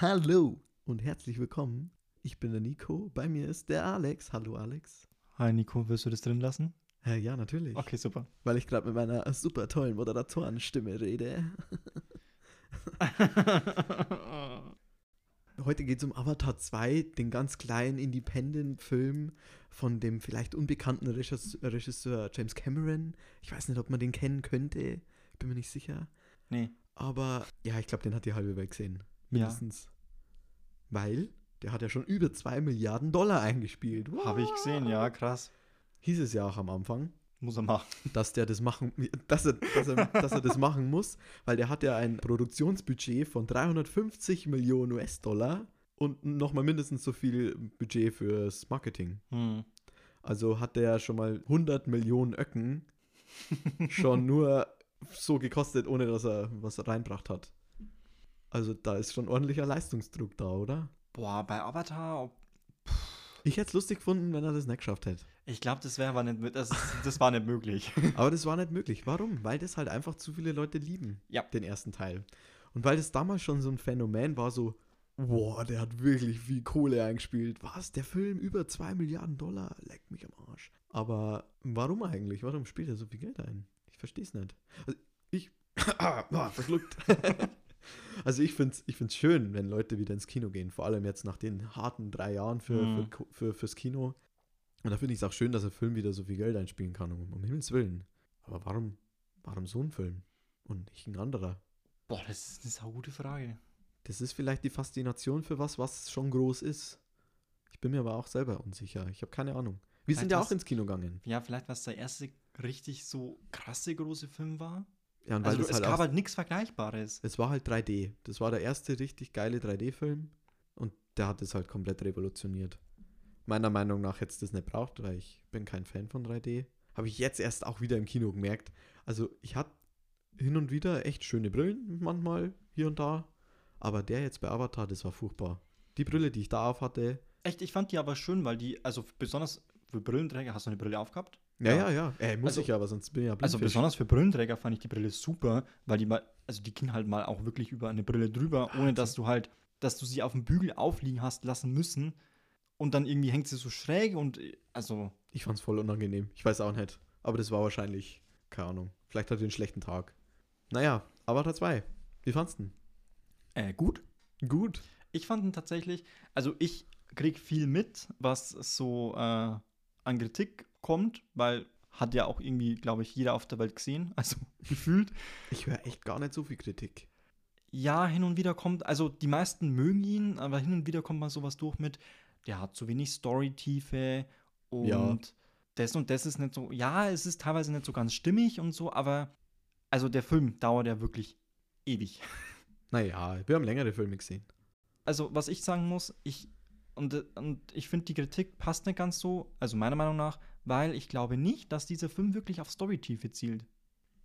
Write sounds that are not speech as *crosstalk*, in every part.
Hallo und herzlich willkommen. Ich bin der Nico, bei mir ist der Alex. Hallo Alex. Hi Nico, wirst du das drin lassen? Äh, ja, natürlich. Okay, super. Weil ich gerade mit meiner super tollen Moderatorenstimme rede. *laughs* Heute geht es um Avatar 2, den ganz kleinen Independent-Film von dem vielleicht unbekannten Regisseur, James Cameron. Ich weiß nicht, ob man den kennen könnte. Bin mir nicht sicher. Nee. Aber ja, ich glaube, den hat die halbe Welt gesehen. Mindestens. Weil der hat ja schon über 2 Milliarden Dollar eingespielt. Ja, Habe ich gesehen, ja, krass. Hieß es ja auch am Anfang. Muss er machen. *laughs* Dass der das machen, dass er, dass er, dass er das machen muss, weil der hat ja ein Produktionsbudget von 350 Millionen US-Dollar und nochmal mindestens so viel Budget fürs Marketing. Hm. Also hat der schon mal 100 Millionen Öcken *laughs* schon nur so gekostet, ohne dass er was reinbracht hat. Also da ist schon ordentlicher Leistungsdruck da, oder? Boah, bei Avatar, Ich hätte es lustig gefunden, wenn er das nicht geschafft hätte. ich glaube, das wäre aber nicht, das, das war nicht möglich. *laughs* Aber das war nicht möglich. Warum? Weil das halt einfach zu viele Leute lieben, Ja. den ersten Teil. Und weil das damals schon so ein Phänomen war, so, boah, der hat wirklich viel Kohle eingespielt. Was? Der Film über 2 Milliarden Dollar? Leck mich am Arsch. Aber warum eigentlich? Warum spielt er so viel Geld ein? Ich verstehe es nicht. Also ich. *coughs* ah, ah, verschluckt. *laughs* also ich finde es ich find's schön, wenn Leute wieder ins Kino gehen. Vor allem jetzt nach den harten drei Jahren für, Mhm. für, für, fürs Kino. Und da finde ich es auch schön, dass der Film wieder so viel Geld einspielen kann, um, um Himmels Willen. Aber warum, warum so ein Film und nicht ein anderer? Boah, das ist eine saugute Frage. Das ist vielleicht die Faszination für was, was schon groß ist. Ich bin mir aber auch selber unsicher. Ich habe keine Ahnung. Wir sind Vielleicht ja was- auch ins Kino gegangen. Ja, vielleicht, was der erste richtig so krasse große Film war. Ja, und weil Also das es halt gab halt nichts Vergleichbares. es war halt 3D. Das war der erste richtig geile 3D-Film. Und der hat es halt komplett revolutioniert. Meiner Meinung nach hätte es das nicht braucht, weil ich bin kein Fan von 3D. Habe ich jetzt erst auch wieder im Kino gemerkt. Also ich hatte hin und wieder echt schöne Brillen, manchmal hier und da. Aber der jetzt bei Avatar, das war furchtbar. Die Brille, die ich da auf hatte, Echt, ich fand die aber schön, weil die, also besonders für Brillenträger, hast du eine Brille aufgehabt? Ja, Ja. ja. Äh, muss Also- ich ja, aber sonst bin ich ja Also Blindfisch. besonders für Brillenträger fand ich die Brille super, weil die mal, also die ging halt mal auch wirklich über eine Brille drüber, ohne dass du halt, dass du sie auf dem Bügel aufliegen hast lassen müssen und dann irgendwie hängt sie so schräg und äh, also Ich fand's voll unangenehm. Ich weiß auch nicht. Aber das war wahrscheinlich, keine Ahnung. Vielleicht hatte ich einen schlechten Tag. Naja, Avatar 2. Wie fandst du ihn? äh, gut. Gut. Ich fand ihn tatsächlich, also ich krieg viel mit, was so äh, an Kritik kommt, weil hat ja auch irgendwie, glaube ich, jeder auf der Welt gesehen, *laughs* also gefühlt. Ich höre echt gar nicht so viel Kritik. Ja, hin und wieder kommt, also die meisten mögen ihn, aber hin und wieder kommt mal sowas durch mit, der hat zu wenig Storytiefe und Ja. das und das ist nicht so, ja, es ist teilweise nicht so ganz stimmig und so, aber also der Film dauert ja wirklich ewig. *laughs* Naja, wir haben längere Filme gesehen. Also, was ich sagen muss, ich und, und ich finde, die Kritik passt nicht ganz so, also meiner Meinung nach, weil ich glaube nicht, dass dieser Film wirklich auf Storytiefe zielt.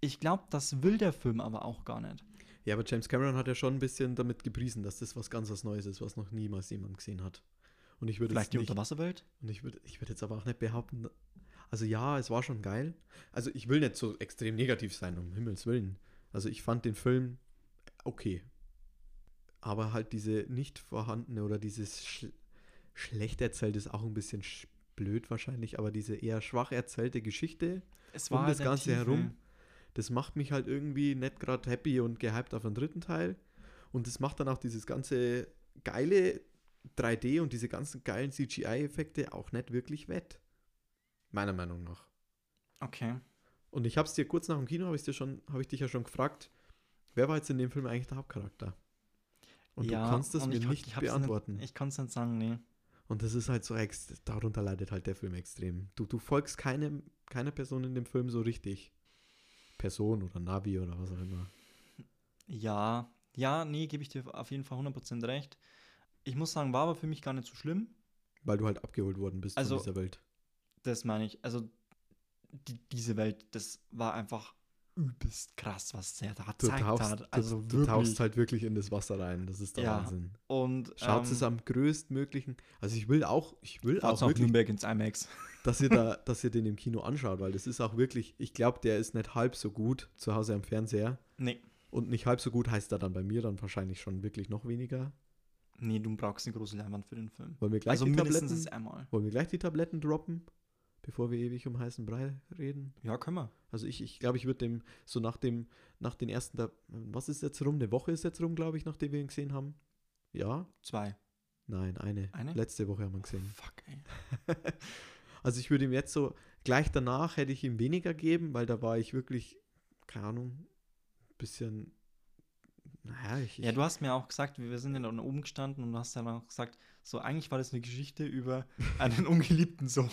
Ich glaube, das will der Film aber auch gar nicht. Ja, aber James Cameron hat ja schon ein bisschen damit gepriesen, dass das was ganz was Neues ist, was noch niemals jemand gesehen hat. Und ich würde Vielleicht die nicht, Unterwasserwelt? und ich würde ich würde jetzt aber auch nicht behaupten, also ja, es war schon geil. Also ich will nicht so extrem negativ sein, um Himmels Willen. Also ich fand den Film okay. Aber halt diese nicht vorhandene oder dieses schlecht erzählt ist auch ein bisschen sch blöd wahrscheinlich, aber diese eher schwach erzählte Geschichte Es um halt das Ganze Tiefe. herum. Das macht mich halt irgendwie nicht gerade happy und gehypt auf den dritten Teil. Und das macht dann auch dieses ganze geile 3D und diese ganzen geilen CGI-Effekte auch nicht wirklich wett. Meiner Meinung nach. Okay. Und ich habe es dir kurz nach dem Kino, habe ich dir schon, habe ich dich ja schon gefragt, wer war jetzt in dem Film eigentlich der Hauptcharakter? Und Ja, du kannst und mir ich hab- nicht ich beantworten. Nicht, ich kann es nicht sagen, nee. Und das ist halt so, darunter leidet halt der Film extrem. Du, du folgst keinem, keiner Person in dem Film so richtig. Person oder Navi oder was auch immer. Ja, ja, nee, gebe ich dir auf jeden Fall 100% recht. Ich muss sagen, war aber für mich gar nicht so schlimm. Weil du halt abgeholt worden bist Also- von dieser Welt. Das meine ich. Also, die, diese Welt, das war einfach übelst krass, was der da Du gezeigt tauchst, hat. Also du, du tauchst halt wirklich in das Wasser rein. Das ist der Ja. Wahnsinn. und Schaut ähm, es am größtmöglichen. Also ich will auch, ich will auch wirklich, Nürnberg ins IMAX. *laughs* dass ihr da, *laughs* dass ihr den im Kino anschaut, weil das ist auch wirklich, ich glaube, der ist nicht halb so gut zu Hause am Fernseher. Nee. Und nicht halb so gut heißt er dann bei mir dann wahrscheinlich schon wirklich noch weniger. Nee, du brauchst eine große Leinwand für den Film. Wollen wir gleich Also die Tabletten, einmal. wollen wir gleich die Tabletten droppen, bevor wir ewig um heißen Brei reden? Ja, können wir. Also ich, ich glaube, ich würde dem so nach dem, nach den ersten, Tab- was ist jetzt rum? Eine Woche ist jetzt rum, glaube ich, nachdem wir ihn gesehen haben. Ja? Zwei. Nein, eine. Eine? Letzte Woche haben wir gesehen. Fuck, ey. *laughs* Also ich würde ihm jetzt so, gleich danach hätte ich ihm weniger geben, weil da war ich wirklich, keine Ahnung, ein bisschen, naja, ich, Ja, du hast mir auch gesagt, wir sind ja da oben gestanden und du hast dann auch gesagt, so eigentlich war das eine Geschichte über einen *laughs* ungeliebten Sohn.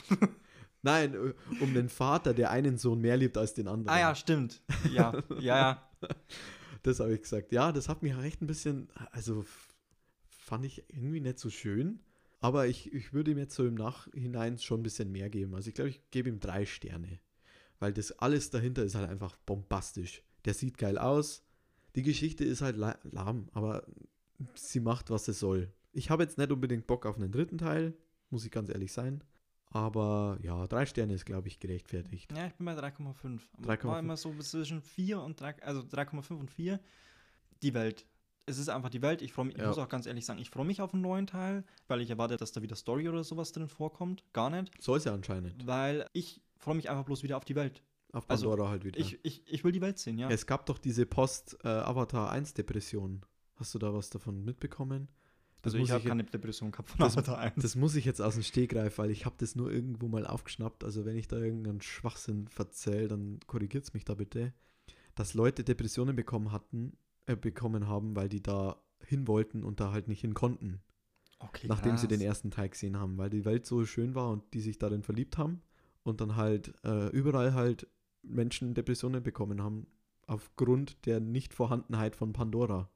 Nein, äh, um den Vater, der einen Sohn mehr liebt als den anderen. ah ja, stimmt. Ja, ja, ja. *laughs* Das habe ich gesagt. Ja, das hat mich recht ein bisschen, also fand ich irgendwie nicht so schön. Aber ich, ich würde ihm jetzt so im Nachhinein schon ein bisschen mehr geben. Also ich glaube, ich gebe ihm drei Sterne. Weil das alles dahinter ist halt einfach bombastisch. Der sieht geil aus. Die Geschichte ist halt la lahm, aber sie macht, was sie soll. Ich habe jetzt nicht unbedingt Bock auf einen dritten Teil, muss ich ganz ehrlich sein. Aber ja, drei Sterne ist, glaube ich, gerechtfertigt. Ja, ich bin bei 3,5. Aber 3,5. War immer so zwischen 4 und 3, also 3,5 und 4. Die Welt. Es ist einfach die Welt. Ich freue mich, ich Ja. muss auch ganz ehrlich sagen, ich freue mich auf einen neuen Teil, weil ich erwarte, dass da wieder Story oder sowas drin vorkommt. Gar nicht. Soll es ja anscheinend. Weil ich freue mich einfach bloß wieder auf die Welt. Auf Also, Pandora halt wieder. Ich, ich, ich will die Welt sehen, ja. Es gab doch diese Post-Avatar 1-Depression. Hast du da was davon mitbekommen? Das, also ich habe keine Depression gehabt von das- Avatar 1. das muss ich jetzt aus dem Stegreif, weil ich habe das nur irgendwo mal aufgeschnappt. Also wenn ich da irgendeinen Schwachsinn verzähle, dann korrigiert es mich da bitte. Dass Leute Depressionen bekommen hatten, äh, bekommen haben, weil die da hin wollten und da halt nicht hin konnten. okay, nachdem sie krass. den ersten Teil gesehen haben, weil die Welt so schön war und die sich darin verliebt haben und dann halt äh, überall halt Menschen Depressionen bekommen haben aufgrund der Nichtvorhandenheit von Pandora.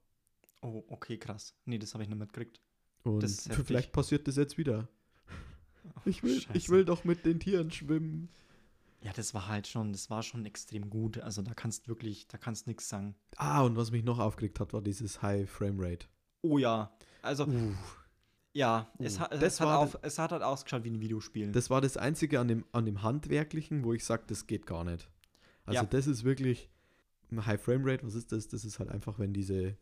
Oh, okay, krass. Nee, das habe ich nicht mitgekriegt. Und vielleicht passiert das jetzt wieder. Oh, Ich will, ich will doch mit den Tieren schwimmen. Ja, das war halt schon, das war schon extrem gut. Also da kannst wirklich, da kannst nichts sagen. Ah, und was mich noch aufgeregt hat, war dieses High Frame Rate. Oh ja. Also, Uh, ja, es, Uh, hat, das es, hat war auf, es hat halt ausgeschaut wie ein Videospiel. das war das Einzige an dem, an dem Handwerklichen, wo ich sage, das geht gar nicht. Also Ja. das ist wirklich High Frame Rate. Was ist das? Das ist halt einfach, wenn diese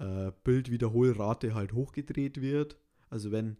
äh, Bildwiederholrate halt hochgedreht wird. Also wenn,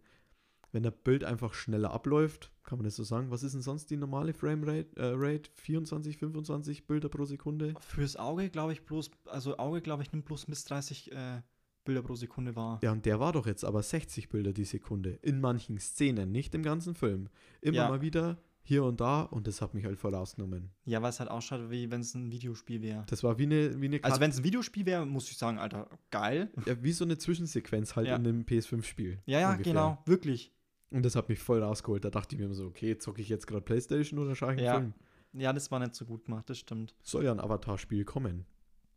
wenn das Bild einfach schneller abläuft, kann man das so sagen. Was ist denn sonst die normale Frame Rate? Äh, Rate? 24, 25 Bilder pro Sekunde? Fürs Auge glaube ich bloß, also Auge glaube ich nimmt bloß bis 30 äh, Bilder pro Sekunde wahr. Ja, und der war doch jetzt aber 60 Bilder die Sekunde. In manchen Szenen, nicht im ganzen Film. Immer Ja. mal wieder, hier und da, und das hat mich halt voll rausgenommen. Ja, weil es halt ausschaut, wie wenn es ein Videospiel wäre. Das war wie eine, wie eine Also wenn es ein Videospiel wäre, muss ich sagen, Alter, geil. ja, wie so eine Zwischensequenz halt Ja. in einem PS5-Spiel. Ja, ja, ungefähr. genau, wirklich. Und das hat mich voll rausgeholt. Da dachte ich mir immer so, okay, zocke ich jetzt gerade Playstation oder schaue ich einen Ja. Film? Ja, das war nicht so gut gemacht, das stimmt. Soll ja ein Avatar-Spiel kommen.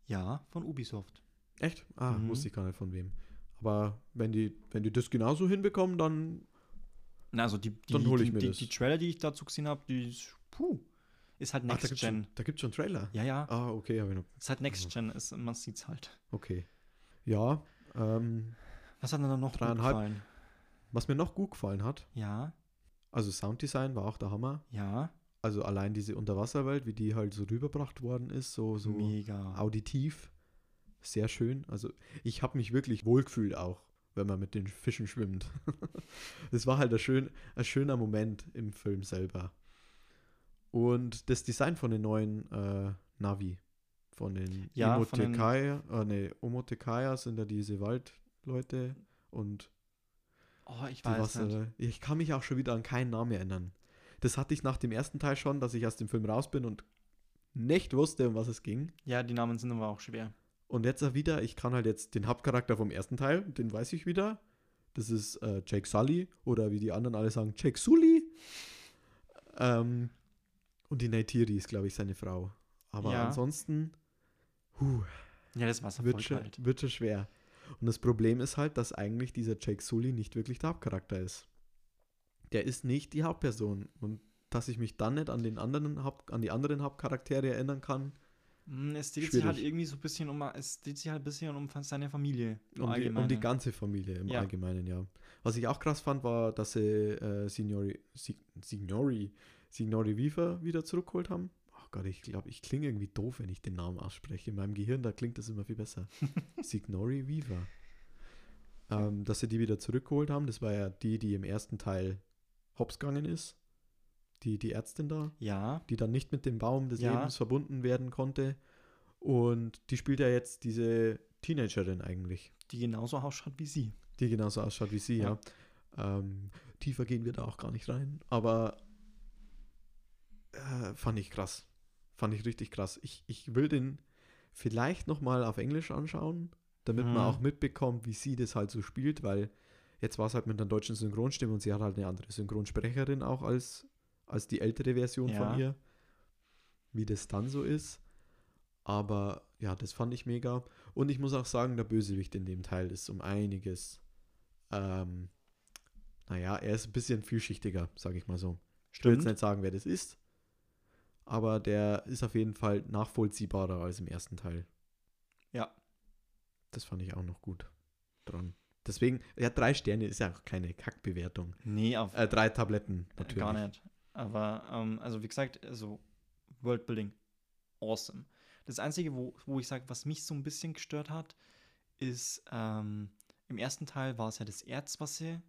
Ja, von Ubisoft. Echt? Ah, Mhm. wusste ich gar nicht von wem. Aber wenn die, wenn die das genauso hinbekommen, dann Na, also die, die, Dann hol ich die, mir die, das. die Trailer, die ich dazu gesehen habe, die ist, puh, ist halt Ach, da Next gibt's Gen. schon, da gibt's schon Trailer. Ja, ja, Ah, okay, habe ich noch. ist halt Next Gen, ist, man sieht's halt. Okay. Ja, ähm, Was hat denn da noch gut Dreieinhalb. gefallen? was mir noch gut gefallen hat, Ja, also Sounddesign war auch der Hammer. ja, Also allein diese Unterwasserwelt, wie die halt so rübergebracht worden ist, so, so mega. auditiv. Sehr schön. Also ich habe mich wirklich wohlgefühlt auch, wenn man mit den Fischen schwimmt. *laughs* das war halt ein, schön, ein schöner Moment im Film selber. Und das Design von den neuen äh, Navi, von den Ja, Emotekaya, äh, nee, Omotekaya sind ja diese Waldleute und Oh, ich die weiß. Wasser. Ich kann mich auch schon wieder an keinen Namen erinnern. Das hatte ich nach dem ersten Teil schon, dass ich aus dem Film raus bin und nicht wusste, um was es ging. Ja, die Namen sind aber auch schwer. Und jetzt auch wieder, ich kann halt jetzt den Hauptcharakter vom ersten Teil, den weiß ich wieder. Das ist äh, Jake Sully oder wie die anderen alle sagen, Jake Sully. Ähm, und die Neytiri ist, glaube ich, seine Frau. Aber Ja. ansonsten huh, Ja, das Wasser wird, schon, kalt. wird schon schwer. Und das Problem ist halt, dass eigentlich dieser Jake Sully nicht wirklich der Hauptcharakter ist. Der ist nicht die Hauptperson. Und dass ich mich dann nicht an, den anderen Haupt, an die anderen Hauptcharaktere erinnern kann, Es dreht sich halt irgendwie so ein bisschen um, es dreht sich halt ein bisschen um seine Familie. im Um die, um die ganze Familie im Ja. Allgemeinen, ja. Was ich auch krass fand, war, dass sie äh, Signori, Sig, Signori, Signori Viva wieder zurückgeholt haben. Oh Gott, ich glaube, ich klinge irgendwie doof, wenn ich den Namen ausspreche. In meinem Gehirn, da klingt das immer viel besser. *laughs* Signori Viva. ähm, dass sie die wieder zurückgeholt haben. Das war ja die, die im ersten Teil hops gegangen ist. Die, die Ärztin da, Ja, die dann nicht mit dem Baum des Ja. Lebens verbunden werden konnte. Und die spielt ja jetzt diese Teenagerin eigentlich, die genauso ausschaut wie sie. die genauso ausschaut wie sie, ja. Ja. Ähm, tiefer gehen wir da auch gar nicht rein. Aber äh, fand ich krass. Fand ich richtig krass. Ich, ich will den vielleicht nochmal auf Englisch anschauen, damit Mhm. man auch mitbekommt, wie sie das halt so spielt, weil jetzt war es halt mit einer deutschen Synchronstimme und sie hat halt eine andere Synchronsprecherin auch als, als die ältere Version Ja. von ihr. Wie das dann so ist. Aber ja, das fand ich mega. Und ich muss auch sagen, der Bösewicht in dem Teil ist um einiges. Ähm, naja, er ist ein bisschen vielschichtiger, sage ich mal so. Ich will jetzt nicht sagen, wer das ist. Aber der ist auf jeden Fall nachvollziehbarer als im ersten Teil. Ja. Das fand ich auch noch gut dran. Deswegen, ja, drei Sterne ist ja auch keine Kackbewertung. Nee, auf Äh, drei Tabletten, natürlich. Gar nicht. Aber, ähm, also wie gesagt, also Worldbuilding, awesome. Das Einzige, wo, wo ich sage, was mich so ein bisschen gestört hat, ist, ähm, im ersten Teil war es ja das Erz, was sie,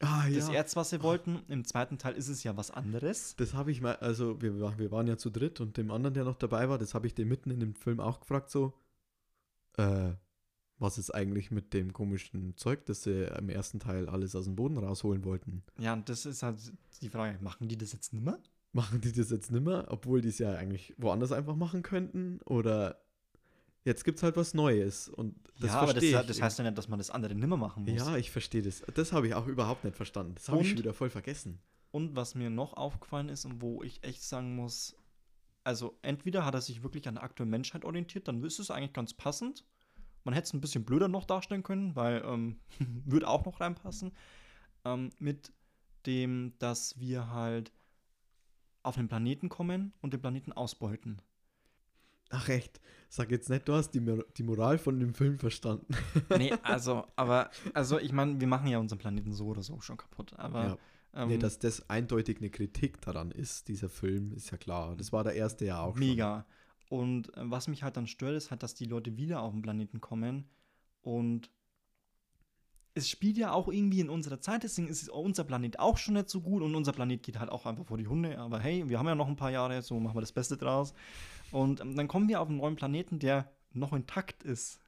Ah, das ja. Erz, was sie wollten. Im zweiten Teil ist es ja was anderes. Das habe ich mal, also wir, wir waren ja zu dritt und dem anderen, der noch dabei war, das habe ich den mitten in dem Film auch gefragt, so, äh, was ist eigentlich mit dem komischen Zeug, das sie im ersten Teil alles aus dem Boden rausholen wollten? Ja, und das ist halt die Frage, machen die das jetzt nimmer? Machen die das jetzt nimmer, obwohl die es ja eigentlich woanders einfach machen könnten? Oder jetzt gibt es halt was Neues und das ja, aber das, das heißt ja nicht, dass man das andere nimmer machen muss. ja, ich verstehe das. Das habe ich auch überhaupt nicht verstanden. Das habe ich schon wieder voll vergessen. Und was mir noch aufgefallen ist und wo ich echt sagen muss, also entweder hat er sich wirklich an der aktuellen Menschheit orientiert, dann ist es eigentlich ganz passend. Man hätte es ein bisschen blöder noch darstellen können, weil ähm, *laughs* würde auch noch reinpassen. Ähm, mit dem, dass wir halt auf einen Planeten kommen und den Planeten ausbeuten. Ach echt, sag jetzt nicht, du hast die, Mor- die Moral von dem Film verstanden. *laughs* Nee, also, aber, also ich meine, wir machen ja unseren Planeten so oder so schon kaputt. Aber ja. ähm, nee, dass das eindeutig eine Kritik daran ist, dieser Film, ist ja klar. Das war der erste ja auch Mega. Und äh, was mich halt dann stört, ist halt, dass die Leute wieder auf den Planeten kommen und es spielt ja auch irgendwie in unserer Zeit, deswegen ist unser Planet auch schon nicht so gut und unser Planet geht halt auch einfach vor die Hunde. Aber hey, wir haben ja noch ein paar Jahre, so machen wir das Beste draus. Und ähm, dann kommen wir auf einen neuen Planeten, der noch intakt ist.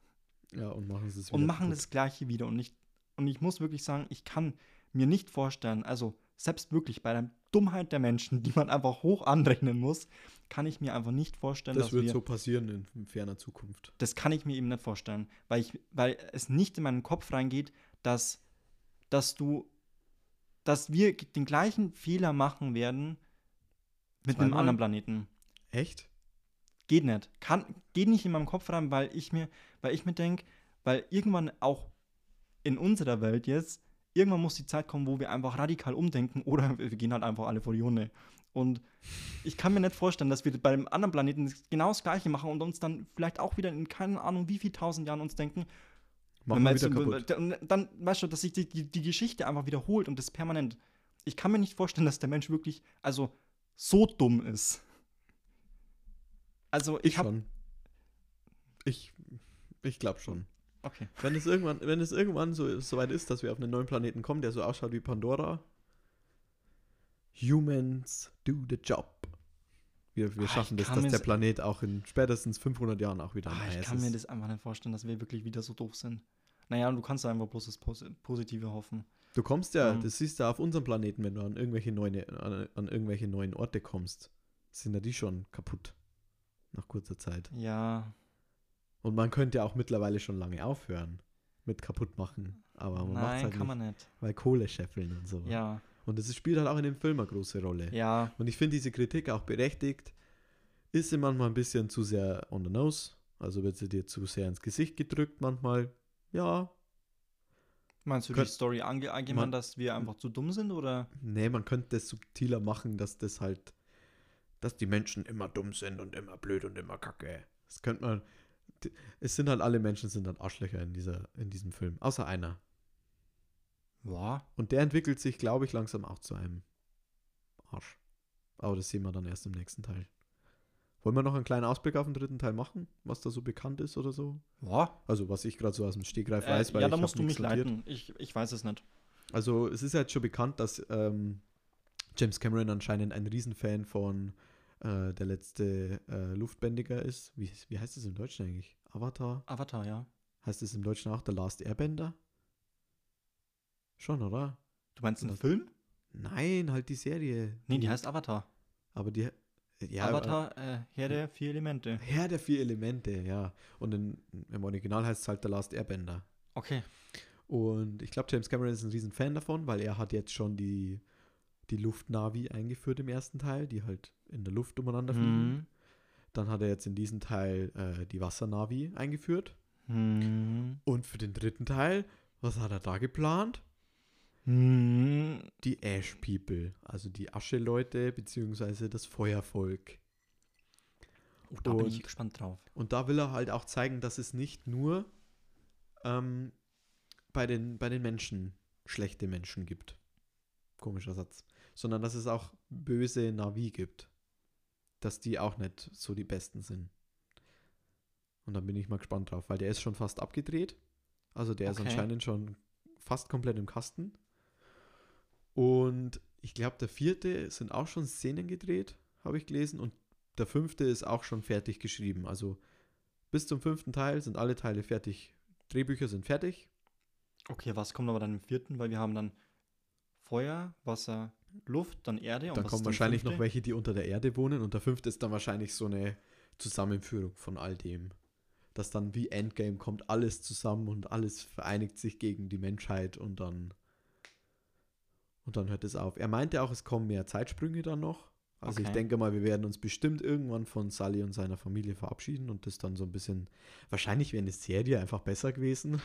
Ja, und machen es und machen kaputt. das Gleiche wieder. Und ich, und ich muss wirklich sagen, ich kann mir nicht vorstellen, also selbst wirklich bei der Dummheit der Menschen, die man einfach hoch anrechnen muss, kann ich mir einfach nicht vorstellen, Das dass wird wir so passieren in, ferner Zukunft. das kann ich mir eben nicht vorstellen, weil, ich, weil es nicht in meinen Kopf reingeht, dass, dass du, dass wir den gleichen Fehler machen werden mit einem anderen Planeten. Echt? Geht nicht. Kann, geht nicht in meinem Kopf rein, weil ich mir, weil ich mir denke, weil irgendwann auch in unserer Welt jetzt, irgendwann muss die Zeit kommen, wo wir einfach radikal umdenken oder *laughs* wir gehen halt einfach alle vor die Hunde. Und ich kann mir nicht vorstellen, dass wir bei dem anderen Planeten genau das Gleiche machen und uns dann vielleicht auch wieder in keine Ahnung wie viel tausend Jahren uns denken, Machen wir wieder kaputt. und dann, weißt du, dass sich die, die, die Geschichte einfach wiederholt und das permanent. Ich kann mir nicht vorstellen, dass der Mensch wirklich, also so dumm ist. Also ich, Ich habe. Ich, ich glaube schon. Okay. Wenn es irgendwann, wenn es irgendwann so, so weit ist, dass wir auf einen neuen Planeten kommen, der so ausschaut wie Pandora. Humans do the job. Wir, wir Ah, schaffen das, dass der Planet auch in spätestens 500 Jahren auch wieder Ah, ich kann ist. mir das einfach nicht vorstellen, dass wir wirklich wieder so doof sind. Naja, du kannst einfach bloß das Pos Positive hoffen. Du kommst ja, Ähm. das siehst du auf unserem Planeten, wenn du an irgendwelche, neue, an, an irgendwelche neuen Orte kommst, sind ja die schon kaputt. Nach kurzer Zeit. Ja, Und man könnte ja auch mittlerweile schon lange aufhören mit kaputt machen. Aber man macht halt kann nicht, man nicht. weil Kohle scheffeln und so. Ja, Und das spielt halt auch in dem Film eine große Rolle. ja, Und ich finde diese Kritik auch berechtigt. Ist sie manchmal ein bisschen zu sehr on the nose. Also wird sie dir zu sehr ins Gesicht gedrückt manchmal. Ja. Meinst du Könnt- die Story allgemein, man- dass wir einfach zu dumm sind oder? Nee, man könnte das subtiler machen, dass das halt, dass die Menschen immer dumm sind und immer blöd und immer kacke. Das könnte man. Es sind halt alle Menschen sind halt Arschlöcher in, dieser, in diesem Film. Außer einer. Ja, Und der entwickelt sich, glaube ich, langsam auch zu einem Arsch. Aber das sehen wir dann erst im nächsten Teil. Wollen wir noch einen kleinen Ausblick auf den dritten Teil machen, was da so bekannt ist oder so? Ja, Also, was ich gerade so aus dem Stegreif äh, weiß, weil ja ich da musst du mich notiert. leiten. Ich, ich weiß es nicht. Also, es ist ja jetzt schon bekannt, dass ähm, James Cameron anscheinend ein Riesenfan von äh, der letzte äh, Luftbändiger ist. Wie, wie heißt es im Deutschen eigentlich? Avatar? Avatar, ja. Heißt es im Deutschen auch The Last Airbender? Schon, oder? Du meinst einen Film? Nein, halt die Serie. Nee, die heißt Avatar. Aber die. Ja, Avatar, äh, Herr der vier Elemente. Äh, Herr der vier Elemente, ja. Und in, im Original heißt es halt The Last Airbender. Okay. Und ich glaube, James Cameron ist ein riesen Fan davon, weil er hat jetzt schon die, die Luftnavi eingeführt im ersten Teil, die halt in der Luft umeinander fliegen. Mhm. Dann hat er jetzt in diesem Teil äh, die Wassernavi eingeführt. Mhm. Und für den dritten Teil, was hat er da geplant? Mhm. Die Ash People, also die Ascheleute beziehungsweise das Feuervolk. Oh, da bin ich Und- gespannt drauf. Und da will er halt auch zeigen, dass es nicht nur ähm, bei, den, bei den Menschen schlechte Menschen gibt. Komischer Satz. Sondern dass es auch böse Navi gibt. Dass die auch nicht so die Besten sind. Und dann bin ich mal gespannt drauf, weil der ist schon fast abgedreht. Also der ist Okay. anscheinend schon fast komplett im Kasten. Und ich glaube, der vierte sind auch schon Szenen gedreht, habe ich gelesen. Und der fünfte ist auch schon fertig geschrieben. Also bis zum fünften Teil sind alle Teile fertig. Drehbücher sind fertig. Okay, was kommt aber dann im vierten? Weil wir haben dann Feuer, Wasser, Luft, dann Erde. Dann was kommen wahrscheinlich noch welche, die unter der Erde wohnen. Und der fünfte ist dann wahrscheinlich so eine Zusammenführung von all dem. Dass dann wie Endgame kommt alles zusammen und alles vereinigt sich gegen die Menschheit und dann. Und dann hört es auf. Er meinte auch, es kommen mehr Zeitsprünge dann noch. Also ich Okay. denke mal, wir werden uns bestimmt irgendwann von Sully und seiner Familie verabschieden und das dann so ein bisschen. Wahrscheinlich wäre eine Serie einfach besser gewesen,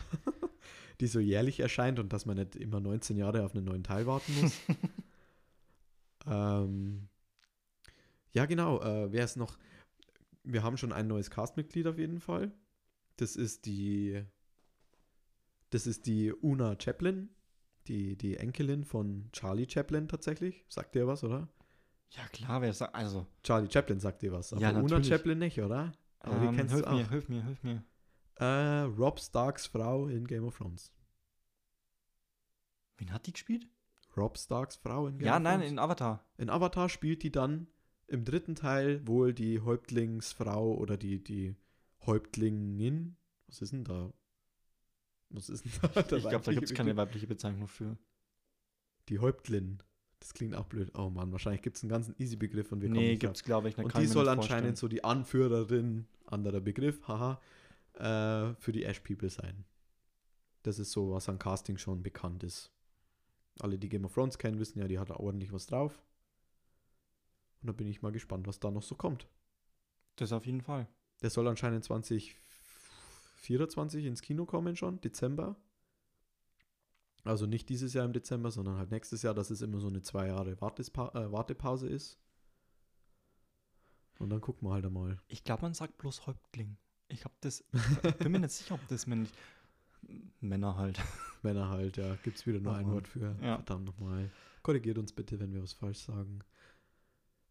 *laughs* die so jährlich erscheint und dass man nicht immer 19 Jahre auf einen neuen Teil warten muss. *laughs* ähm, ja, genau. Äh, wer ist noch? Wir haben schon ein neues Castmitglied auf jeden Fall. Das ist die. Das ist die Una Chaplin, die, die Enkelin von Charlie Chaplin tatsächlich. Sagt dir was, oder? Ja, klar, wer sagt. Also, Charlie Chaplin sagt dir was, aber Ja, Una. Chaplin nicht, oder? Aber die ähm, kennst hilf du auch. mir, hilf mir, hilf mir. Äh, Rob Starks Frau in Game of Thrones. Wen hat die gespielt? Rob Starks Frau in Game ja, nein, in Avatar. In Avatar spielt die dann im dritten Teil wohl die Häuptlingsfrau oder die, die Häuptlingin. Was ist denn da? Was ist denn da? ich *laughs* glaube, da gibt es keine Begriff? weibliche Bezeichnung für. Die Häuptlin. Das klingt auch blöd. Oh Mann, wahrscheinlich gibt es einen ganzen Easy-Begriff und wir kommen nee, gibt es, glaube ich, nicht. Und die soll anscheinend so die Anführerin, anderer Begriff, haha, äh, für die Ash People sein. Das ist so, was an Casting schon bekannt ist. Alle, die Game of Thrones kennen, wissen ja, die hat da ordentlich was drauf. Und da bin ich mal gespannt, was da noch so kommt. Das auf jeden Fall. Der soll anscheinend 2024 ins Kino kommen schon, Dezember. Also nicht dieses Jahr im Dezember, sondern halt nächstes Jahr, dass es immer so eine zwei Jahre Wartespa äh, Wartepause ist. Und dann gucken wir halt einmal. Ich glaube, man sagt bloß Häuptling. Ich habe das. Ich bin mir nicht sicher, ob das männlich. Männer halt. *laughs* Männer halt, ja. Gibt es wieder nur Oh ein Mann. Wort für. Ja. Verdammt nochmal. Korrigiert uns bitte, wenn wir was falsch sagen.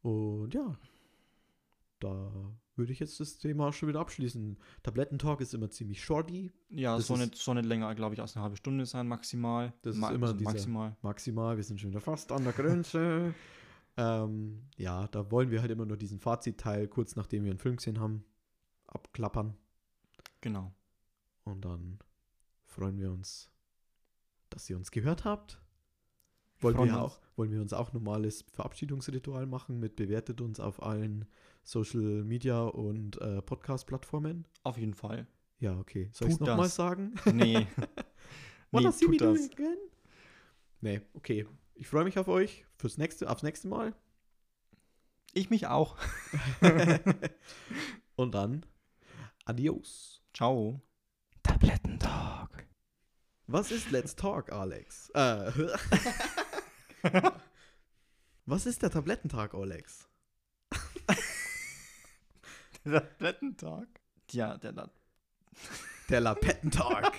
Und ja, da würde ich jetzt das Thema auch schon wieder abschließen. Tablettentalk ist immer ziemlich shorty. Ja, Das soll ist- nicht, soll nicht länger, glaube ich, als eine halbe Stunde sein, maximal. Das ist Ma- immer also dieser- maximal. Maximal, wir sind schon wieder fast an der Grenze. *laughs* ähm, ja, da wollen wir halt immer nur diesen Fazitteil, kurz nachdem wir einen Film gesehen haben, abklappern. Genau. Und dann freuen wir uns, dass ihr uns gehört habt. Wollen freuen wir, uns. auch, wollen wir uns auch normales Verabschiedungsritual machen mit bewertet uns auf allen Social Media und äh, Podcast-Plattformen? Auf jeden Fall. Ja, okay. Soll ich es nochmal sagen? *laughs* Nee. Wanna *laughs* nee, me tut das. again? Nee, okay. Ich freue mich auf euch fürs nächste, aufs nächste Mal. Ich mich auch. *laughs* und dann adios. Ciao. Tablettentalk. Was ist Let's Talk, Alex? Äh. *laughs* Was ist der Tablettentag, Alex? Tablettentag? Ja, der, der Der Lapettentag.